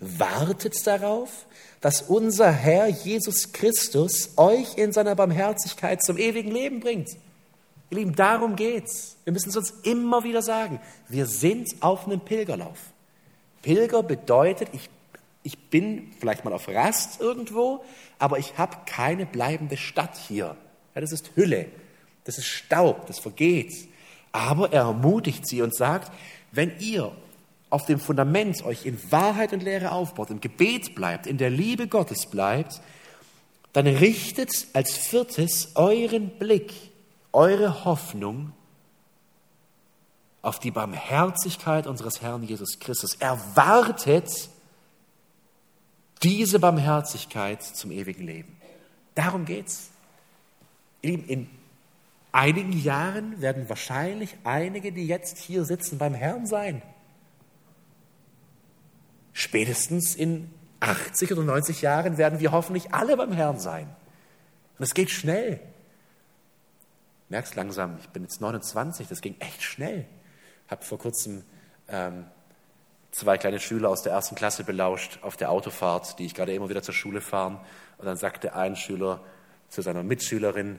wartet darauf, dass unser Herr Jesus Christus euch in seiner Barmherzigkeit zum ewigen Leben bringt. Ihr Lieben, darum geht's. Wir müssen es uns immer wieder sagen. Wir sind auf einem Pilgerlauf. Pilger bedeutet, ich, ich bin vielleicht mal auf Rast irgendwo, aber ich habe keine bleibende Stadt hier. Ja, das ist Hülle, das ist Staub, das vergeht. Aber er ermutigt sie und sagt, wenn ihr auf dem Fundament euch in Wahrheit und Lehre aufbaut, im Gebet bleibt, in der Liebe Gottes bleibt, dann richtet als viertes euren Blick, eure Hoffnung auf die Barmherzigkeit unseres Herrn Jesus Christus. Erwartet diese Barmherzigkeit zum ewigen Leben. Darum geht's. In einigen Jahren werden wahrscheinlich einige, die jetzt hier sitzen, beim Herrn sein. Spätestens in 80 oder 90 Jahren werden wir hoffentlich alle beim Herrn sein. Und es geht schnell. Merkst langsam, ich bin jetzt 29, das ging echt schnell. Habe vor kurzem ähm, zwei kleine Schüler aus der ersten Klasse belauscht auf der Autofahrt, die ich gerade immer wieder zur Schule fahren. Und dann sagte ein Schüler zu seiner Mitschülerin,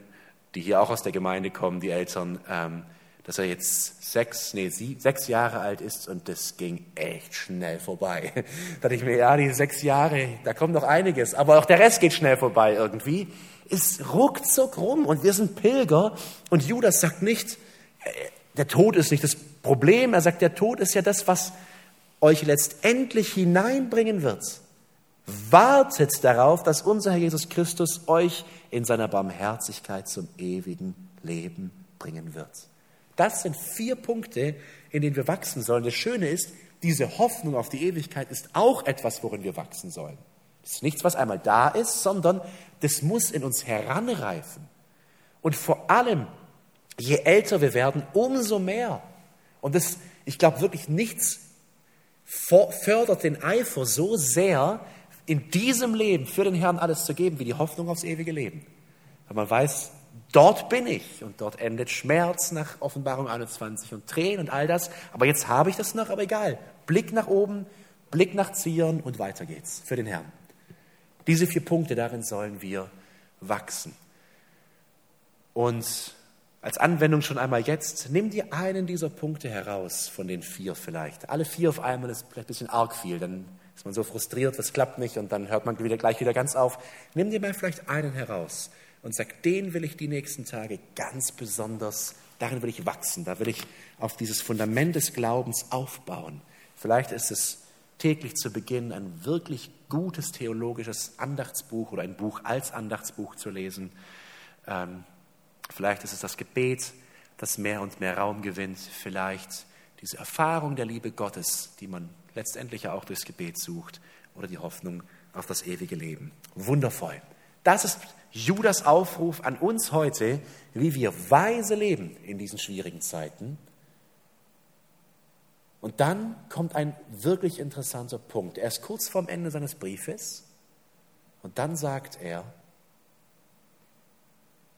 die hier auch aus der Gemeinde kommen, die Eltern, ähm, dass er jetzt sechs, nee, sie, sechs Jahre alt ist und das ging echt schnell vorbei. [laughs] Da dachte ich mir, ja, die sechs Jahre, da kommt noch einiges, aber auch der Rest geht schnell vorbei irgendwie. Es ruckzuck rum und wir sind Pilger und Judas sagt nicht, äh, der Tod ist nicht das Problem, er sagt, der Tod ist ja das, was euch letztendlich hineinbringen wird. Wartet darauf, dass unser Herr Jesus Christus euch in seiner Barmherzigkeit zum ewigen Leben bringen wird. Das sind vier Punkte, in denen wir wachsen sollen. Das Schöne ist, diese Hoffnung auf die Ewigkeit ist auch etwas, worin wir wachsen sollen. Das ist nichts, was einmal da ist, sondern das muss in uns heranreifen. Und vor allem, je älter wir werden, umso mehr. Und das, ich glaube wirklich, nichts fördert den Eifer so sehr, in diesem Leben für den Herrn alles zu geben, wie die Hoffnung aufs ewige Leben. Weil man weiß, Dort bin ich und dort endet Schmerz nach Offenbarung 21 und Tränen und all das. Aber jetzt habe ich das noch, aber egal. Blick nach oben, Blick nach Zion und weiter geht's für den Herrn. Diese vier Punkte, darin sollen wir wachsen. Und als Anwendung schon einmal jetzt, nimm dir einen dieser Punkte heraus von den vier vielleicht. Alle vier auf einmal ist vielleicht ein bisschen arg viel, dann ist man so frustriert, das klappt nicht und dann hört man wieder, gleich wieder ganz auf. Nimm dir mal vielleicht einen heraus und sagt, den will ich die nächsten Tage ganz besonders, darin will ich wachsen, da will ich auf dieses Fundament des Glaubens aufbauen. Vielleicht ist es täglich zu Beginn ein wirklich gutes theologisches Andachtsbuch oder ein Buch als Andachtsbuch zu lesen. Ähm, vielleicht ist es das Gebet, das mehr und mehr Raum gewinnt. Vielleicht diese Erfahrung der Liebe Gottes, die man letztendlich ja auch durchs Gebet sucht, oder die Hoffnung auf das ewige Leben. Wundervoll. Das ist Judas Aufruf an uns heute, wie wir weise leben in diesen schwierigen Zeiten. Und dann kommt ein wirklich interessanter Punkt. Er ist kurz vorm Ende seines Briefes und dann sagt er,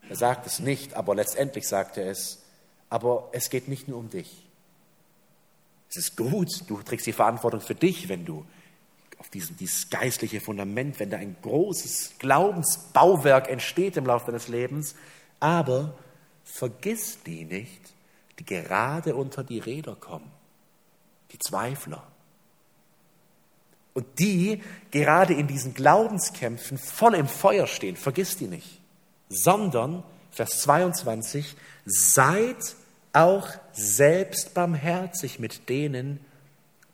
er sagt es nicht, aber letztendlich sagt er es, aber es geht nicht nur um dich. Es ist gut, du trägst die Verantwortung für dich, wenn du auf diesen, dieses geistliche Fundament, wenn da ein großes Glaubensbauwerk entsteht im Laufe deines Lebens, aber vergiss die nicht, die gerade unter die Räder kommen, die Zweifler. Und die gerade in diesen Glaubenskämpfen voll im Feuer stehen, vergiss die nicht, sondern, Vers 22, seid auch selbst barmherzig mit denen,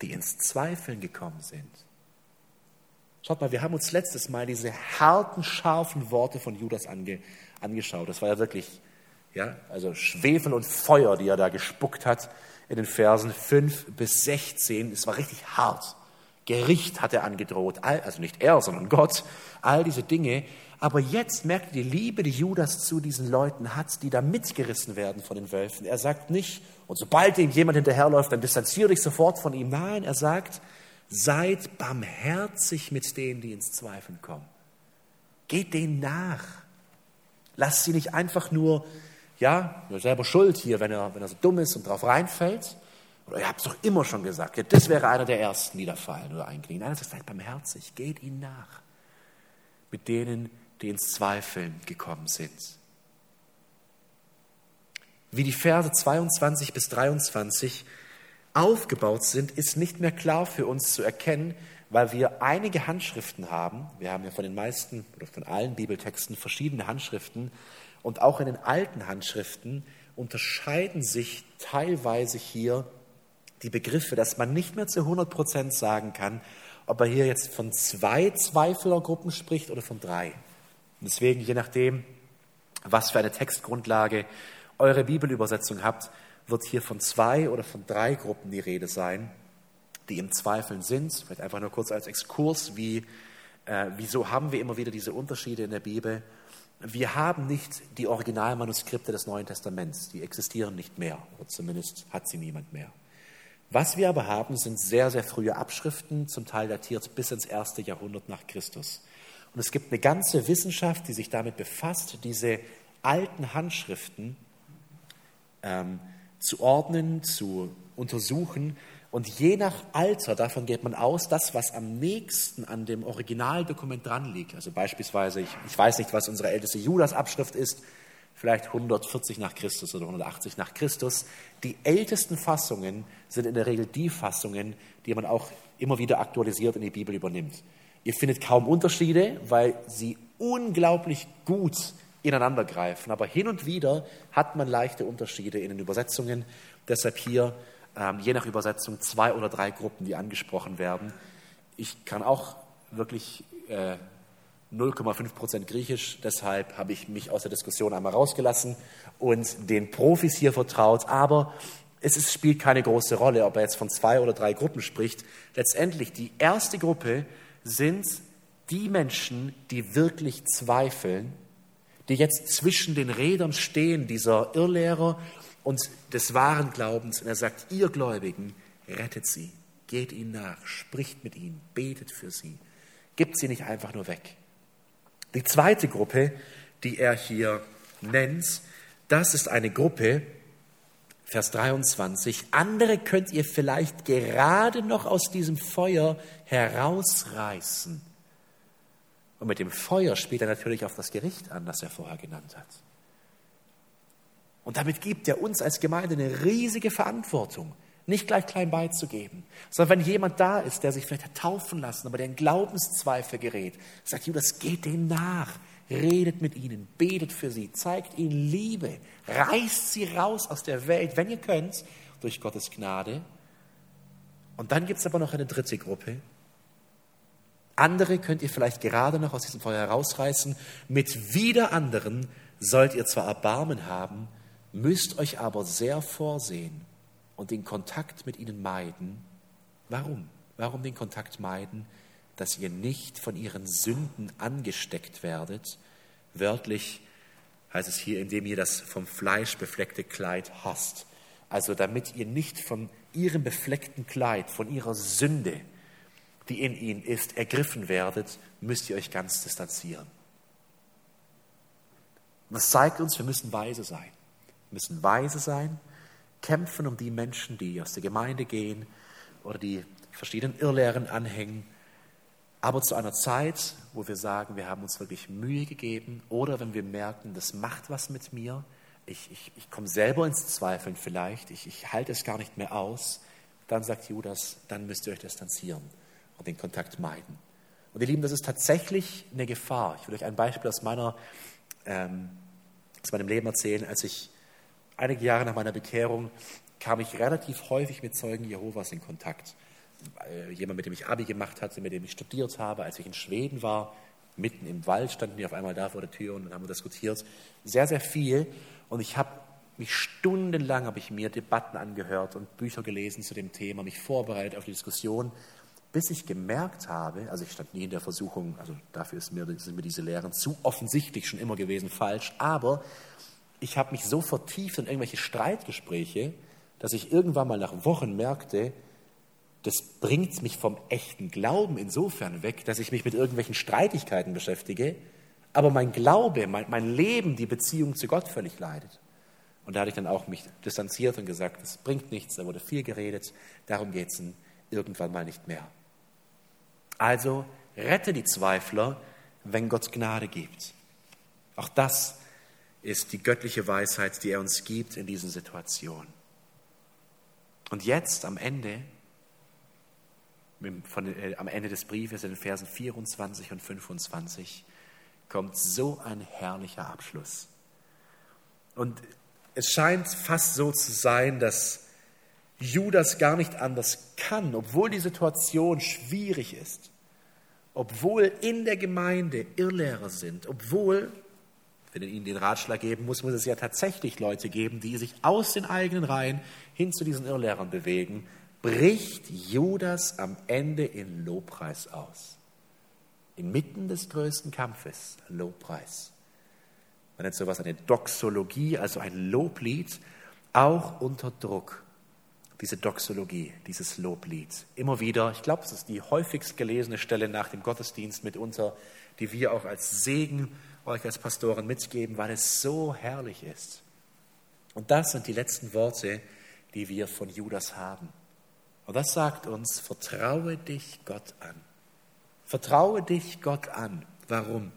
die ins Zweifeln gekommen sind. Schaut mal, wir haben uns letztes Mal diese harten, scharfen Worte von Judas ange, angeschaut. Das war ja wirklich, ja, also Schwefel und Feuer, die er da gespuckt hat in den Versen 5 bis 16. Es war richtig hart. Gericht hat er angedroht, also nicht er, sondern Gott, all diese Dinge. Aber jetzt merkt ihr die Liebe, die Judas zu diesen Leuten hat, die da mitgerissen werden von den Wölfen. Er sagt nicht, und sobald ihm jemand hinterherläuft, dann distanziere dich sofort von ihm. Nein, er sagt, Seid barmherzig mit denen, die ins Zweifeln kommen. Geht denen nach. Lasst sie nicht einfach nur, ja, selber schuld hier, wenn er, wenn er so dumm ist und drauf reinfällt. Oder ihr habt es doch immer schon gesagt, ja, das wäre einer der ersten, die da fallen oder einkriegen. Nein, seid barmherzig, geht ihnen nach. Mit denen, die ins Zweifeln gekommen sind. Wie die Verse 22 bis 23 aufgebaut sind, ist nicht mehr klar für uns zu erkennen, weil wir einige Handschriften haben. Wir haben ja von den meisten oder von allen Bibeltexten verschiedene Handschriften und auch in den alten Handschriften unterscheiden sich teilweise hier die Begriffe, dass man nicht mehr zu 100 Prozent sagen kann, ob er hier jetzt von zwei Zweiflergruppen spricht oder von drei. Und deswegen, je nachdem, was für eine Textgrundlage eure Bibelübersetzung habt, wird hier von zwei oder von drei Gruppen die Rede sein, die im Zweifeln sind. Vielleicht einfach nur kurz als Exkurs, wie, äh, wieso haben wir immer wieder diese Unterschiede in der Bibel? Wir haben nicht die Originalmanuskripte des Neuen Testaments, die existieren nicht mehr, oder zumindest hat sie niemand mehr. Was wir aber haben, sind sehr, sehr frühe Abschriften, zum Teil datiert bis ins erste Jahrhundert nach Christus. Und es gibt eine ganze Wissenschaft, die sich damit befasst, diese alten Handschriften ähm, zu ordnen, zu untersuchen. Und je nach Alter, davon geht man aus, das, was am nächsten an dem Originaldokument dran liegt, also beispielsweise, ich, ich weiß nicht, was unsere älteste Judas-Abschrift ist, vielleicht 140 nach Christus oder 180 nach Christus. Die ältesten Fassungen sind in der Regel die Fassungen, die man auch immer wieder aktualisiert in die Bibel übernimmt. Ihr findet kaum Unterschiede, weil sie unglaublich gut ineinander greifen. Aber hin und wieder hat man leichte Unterschiede in den Übersetzungen. Deshalb hier ähm, je nach Übersetzung zwei oder drei Gruppen, die angesprochen werden. Ich kann auch wirklich äh, 0,5 Prozent Griechisch, deshalb habe ich mich aus der Diskussion einmal rausgelassen und den Profis hier vertraut. Aber es ist, spielt keine große Rolle, ob er jetzt von zwei oder drei Gruppen spricht. Letztendlich die erste Gruppe sind die Menschen, die wirklich zweifeln die jetzt zwischen den Rädern stehen, dieser Irrlehrer und des wahren Glaubens. Und er sagt, ihr Gläubigen, rettet sie, geht ihnen nach, spricht mit ihnen, betet für sie, gibt sie nicht einfach nur weg. Die zweite Gruppe, die er hier nennt, das ist eine Gruppe, Vers 23, andere könnt ihr vielleicht gerade noch aus diesem Feuer herausreißen und mit dem Feuer spielt er natürlich auf das Gericht an, das er vorher genannt hat. Und damit gibt er uns als Gemeinde eine riesige Verantwortung, nicht gleich klein beizugeben, sondern wenn jemand da ist, der sich vielleicht hat taufen lassen, aber der in Glaubenszweifel gerät, sagt Judas, geht denen nach, redet mit ihnen, betet für sie, zeigt ihnen Liebe, reißt sie raus aus der Welt, wenn ihr könnt, durch Gottes Gnade. Und dann gibt es aber noch eine dritte Gruppe, andere könnt ihr vielleicht gerade noch aus diesem Feuer herausreißen. Mit wieder anderen sollt ihr zwar Erbarmen haben, müsst euch aber sehr vorsehen und den Kontakt mit ihnen meiden. Warum? Warum den Kontakt meiden? Dass ihr nicht von ihren Sünden angesteckt werdet. Wörtlich heißt es hier, indem ihr das vom Fleisch befleckte Kleid hasst. Also damit ihr nicht von ihrem befleckten Kleid, von ihrer Sünde, die in ihnen ist, ergriffen werdet, müsst ihr euch ganz distanzieren. das zeigt uns, wir müssen weise sein. Wir müssen weise sein, kämpfen um die Menschen, die aus der Gemeinde gehen oder die verschiedenen Irrlehren anhängen, aber zu einer Zeit, wo wir sagen, wir haben uns wirklich Mühe gegeben oder wenn wir merken, das macht was mit mir, ich, ich, ich komme selber ins Zweifeln vielleicht, ich, ich halte es gar nicht mehr aus, dann sagt Judas, dann müsst ihr euch distanzieren und den Kontakt meiden. Und ihr Lieben, das ist tatsächlich eine Gefahr. Ich will euch ein Beispiel aus, meiner, ähm, aus meinem Leben erzählen. Als ich einige Jahre nach meiner Bekehrung kam ich relativ häufig mit Zeugen Jehovas in Kontakt. Jemand, mit dem ich Abi gemacht hatte, mit dem ich studiert habe, als ich in Schweden war, mitten im Wald standen die auf einmal da vor der Tür und dann haben wir diskutiert. Sehr, sehr viel. Und ich habe mich stundenlang habe ich mir Debatten angehört und Bücher gelesen zu dem Thema, mich vorbereitet auf die Diskussion bis ich gemerkt habe, also ich stand nie in der Versuchung, also dafür mir, sind mir diese Lehren zu offensichtlich schon immer gewesen falsch, aber ich habe mich so vertieft in irgendwelche Streitgespräche, dass ich irgendwann mal nach Wochen merkte, das bringt mich vom echten Glauben insofern weg, dass ich mich mit irgendwelchen Streitigkeiten beschäftige, aber mein Glaube, mein, mein Leben, die Beziehung zu Gott völlig leidet. Und da hatte ich dann auch mich distanziert und gesagt, das bringt nichts, da wurde viel geredet, darum geht es irgendwann mal nicht mehr. Also rette die Zweifler, wenn Gott Gnade gibt. Auch das ist die göttliche Weisheit, die er uns gibt in diesen Situationen. Und jetzt am Ende, von, äh, am Ende des Briefes in den Versen 24 und 25, kommt so ein herrlicher Abschluss. Und es scheint fast so zu sein, dass Judas gar nicht anders kann, obwohl die Situation schwierig ist, obwohl in der Gemeinde Irrlehrer sind, obwohl, wenn er ihnen den Ratschlag geben muss, muss es ja tatsächlich Leute geben, die sich aus den eigenen Reihen hin zu diesen Irrlehrern bewegen, bricht Judas am Ende in Lobpreis aus. Inmitten des größten Kampfes, Lobpreis. Man nennt sowas eine Doxologie, also ein Loblied, auch unter Druck diese Doxologie, dieses Loblied. Immer wieder, ich glaube, es ist die häufigst gelesene Stelle nach dem Gottesdienst mitunter, die wir auch als Segen euch als Pastoren mitgeben, weil es so herrlich ist. Und das sind die letzten Worte, die wir von Judas haben. Und das sagt uns, vertraue dich Gott an. Vertraue dich Gott an. Warum?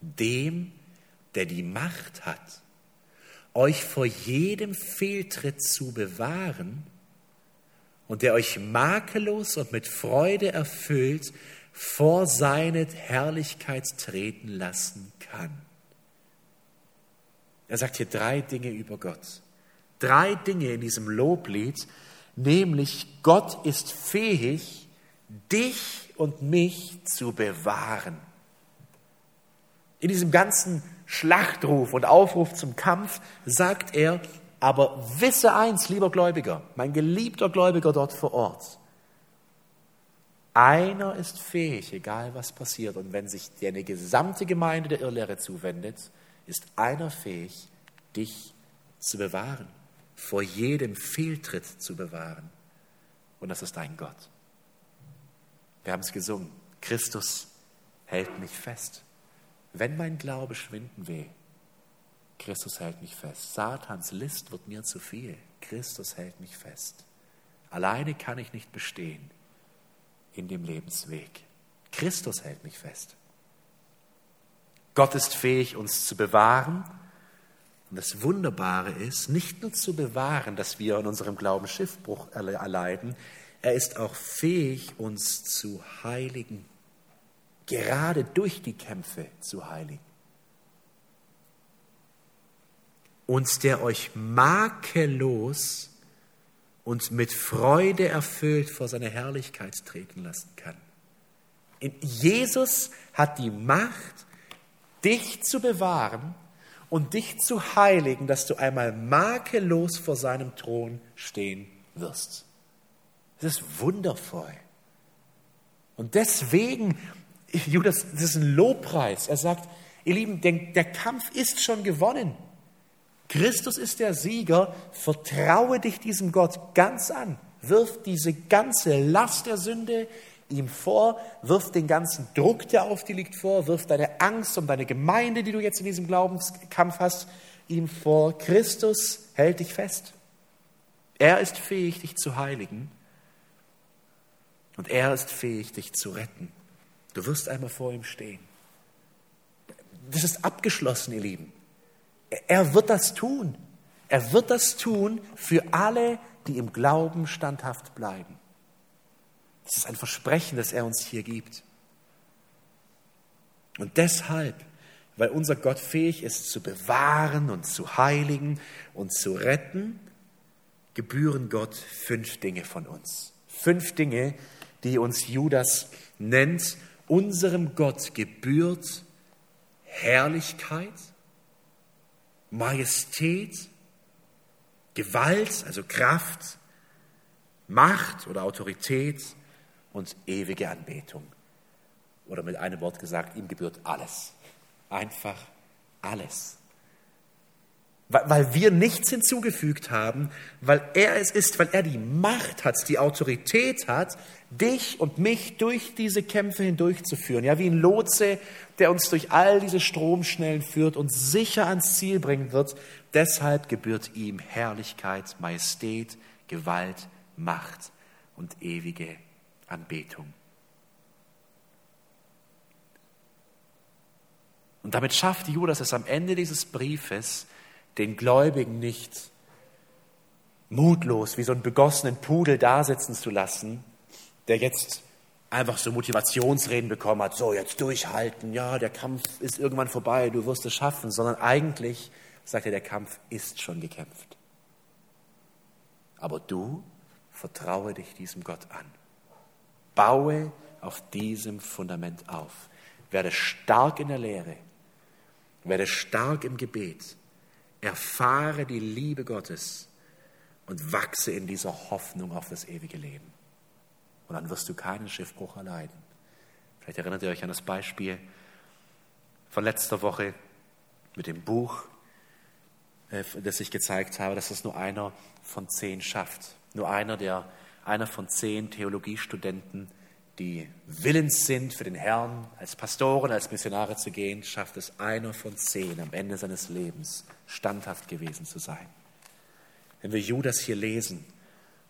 Dem, der die Macht hat, euch vor jedem Fehltritt zu bewahren und der euch makellos und mit Freude erfüllt vor seine Herrlichkeit treten lassen kann. Er sagt hier drei Dinge über Gott. Drei Dinge in diesem Loblied, nämlich Gott ist fähig, dich und mich zu bewahren. In diesem ganzen Schlachtruf und Aufruf zum Kampf sagt er, aber wisse eins, lieber Gläubiger, mein geliebter Gläubiger dort vor Ort, einer ist fähig, egal was passiert, und wenn sich dir eine gesamte Gemeinde der Irrlehre zuwendet, ist einer fähig, dich zu bewahren, vor jedem Fehltritt zu bewahren. Und das ist dein Gott. Wir haben es gesungen. Christus hält mich fest. Wenn mein Glaube schwinden will, Christus hält mich fest. Satans List wird mir zu viel. Christus hält mich fest. Alleine kann ich nicht bestehen in dem Lebensweg. Christus hält mich fest. Gott ist fähig, uns zu bewahren. Und das Wunderbare ist, nicht nur zu bewahren, dass wir in unserem Glauben Schiffbruch erleiden, er ist auch fähig, uns zu heiligen gerade durch die Kämpfe zu heiligen. Und der euch makellos und mit Freude erfüllt vor seine Herrlichkeit treten lassen kann. Jesus hat die Macht, dich zu bewahren und dich zu heiligen, dass du einmal makellos vor seinem Thron stehen wirst. Das ist wundervoll. Und deswegen Judas, das ist ein Lobpreis. Er sagt, ihr Lieben, der, der Kampf ist schon gewonnen. Christus ist der Sieger. Vertraue dich diesem Gott ganz an. Wirf diese ganze Last der Sünde ihm vor, wirf den ganzen Druck, der auf dir liegt, vor, wirf deine Angst um deine Gemeinde, die du jetzt in diesem Glaubenskampf hast, ihm vor. Christus hält dich fest. Er ist fähig, dich zu heiligen. Und er ist fähig, dich zu retten. Du wirst einmal vor ihm stehen. Das ist abgeschlossen, ihr Lieben. Er wird das tun. Er wird das tun für alle, die im Glauben standhaft bleiben. Das ist ein Versprechen, das er uns hier gibt. Und deshalb, weil unser Gott fähig ist zu bewahren und zu heiligen und zu retten, gebühren Gott fünf Dinge von uns. Fünf Dinge, die uns Judas nennt unserem Gott gebührt Herrlichkeit, Majestät, Gewalt, also Kraft, Macht oder Autorität und ewige Anbetung. Oder mit einem Wort gesagt, ihm gebührt alles. Einfach alles. Weil wir nichts hinzugefügt haben, weil er es ist, weil er die Macht hat, die Autorität hat, dich und mich durch diese Kämpfe hindurchzuführen. Ja, wie ein Lotse, der uns durch all diese Stromschnellen führt und sicher ans Ziel bringen wird. Deshalb gebührt ihm Herrlichkeit, Majestät, Gewalt, Macht und ewige Anbetung. Und damit schafft Judas es am Ende dieses Briefes, den Gläubigen nicht mutlos wie so einen begossenen Pudel dasitzen zu lassen, der jetzt einfach so Motivationsreden bekommen hat, so jetzt durchhalten, ja, der Kampf ist irgendwann vorbei, du wirst es schaffen, sondern eigentlich sagt er, der Kampf ist schon gekämpft. Aber du vertraue dich diesem Gott an. Baue auf diesem Fundament auf. Werde stark in der Lehre. Werde stark im Gebet erfahre die Liebe Gottes und wachse in dieser Hoffnung auf das ewige Leben. Und dann wirst du keinen Schiffbruch erleiden. Vielleicht erinnert ihr euch an das Beispiel von letzter Woche mit dem Buch, äh, das ich gezeigt habe, dass es nur einer von zehn schafft. Nur einer, der, einer von zehn Theologiestudenten die willens sind, für den Herrn als Pastoren, als Missionare zu gehen, schafft es einer von zehn am Ende seines Lebens standhaft gewesen zu sein. Wenn wir Judas hier lesen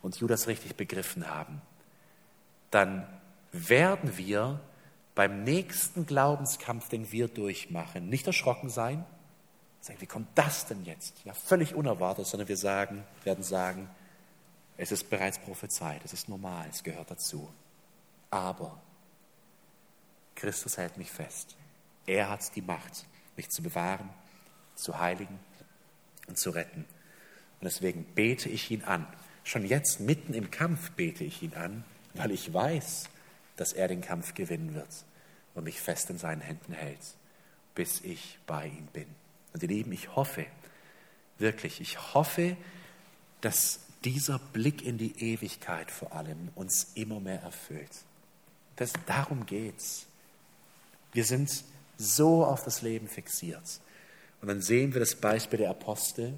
und Judas richtig begriffen haben, dann werden wir beim nächsten Glaubenskampf, den wir durchmachen, nicht erschrocken sein, sagen, wie kommt das denn jetzt? Ja, völlig unerwartet, sondern wir sagen, werden sagen, es ist bereits prophezeit, es ist normal, es gehört dazu. Aber Christus hält mich fest. Er hat die Macht, mich zu bewahren, zu heiligen und zu retten. Und deswegen bete ich ihn an. Schon jetzt mitten im Kampf bete ich ihn an, weil ich weiß, dass er den Kampf gewinnen wird und mich fest in seinen Händen hält, bis ich bei ihm bin. Und ihr Lieben, ich hoffe, wirklich, ich hoffe, dass dieser Blick in die Ewigkeit vor allem uns immer mehr erfüllt. Das, darum geht's. Wir sind so auf das Leben fixiert. Und dann sehen wir das Beispiel der Apostel,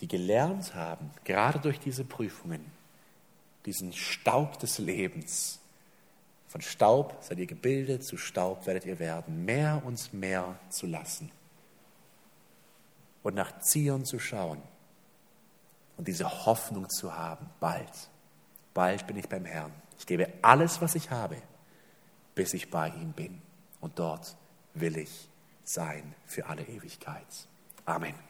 die gelernt haben, gerade durch diese Prüfungen, diesen Staub des Lebens. Von Staub seid ihr gebildet, zu Staub werdet ihr werden, mehr und mehr zu lassen. Und nach Zion zu schauen und diese Hoffnung zu haben, bald, bald bin ich beim Herrn. Ich gebe alles, was ich habe, bis ich bei ihm bin. Und dort will ich sein für alle Ewigkeit. Amen.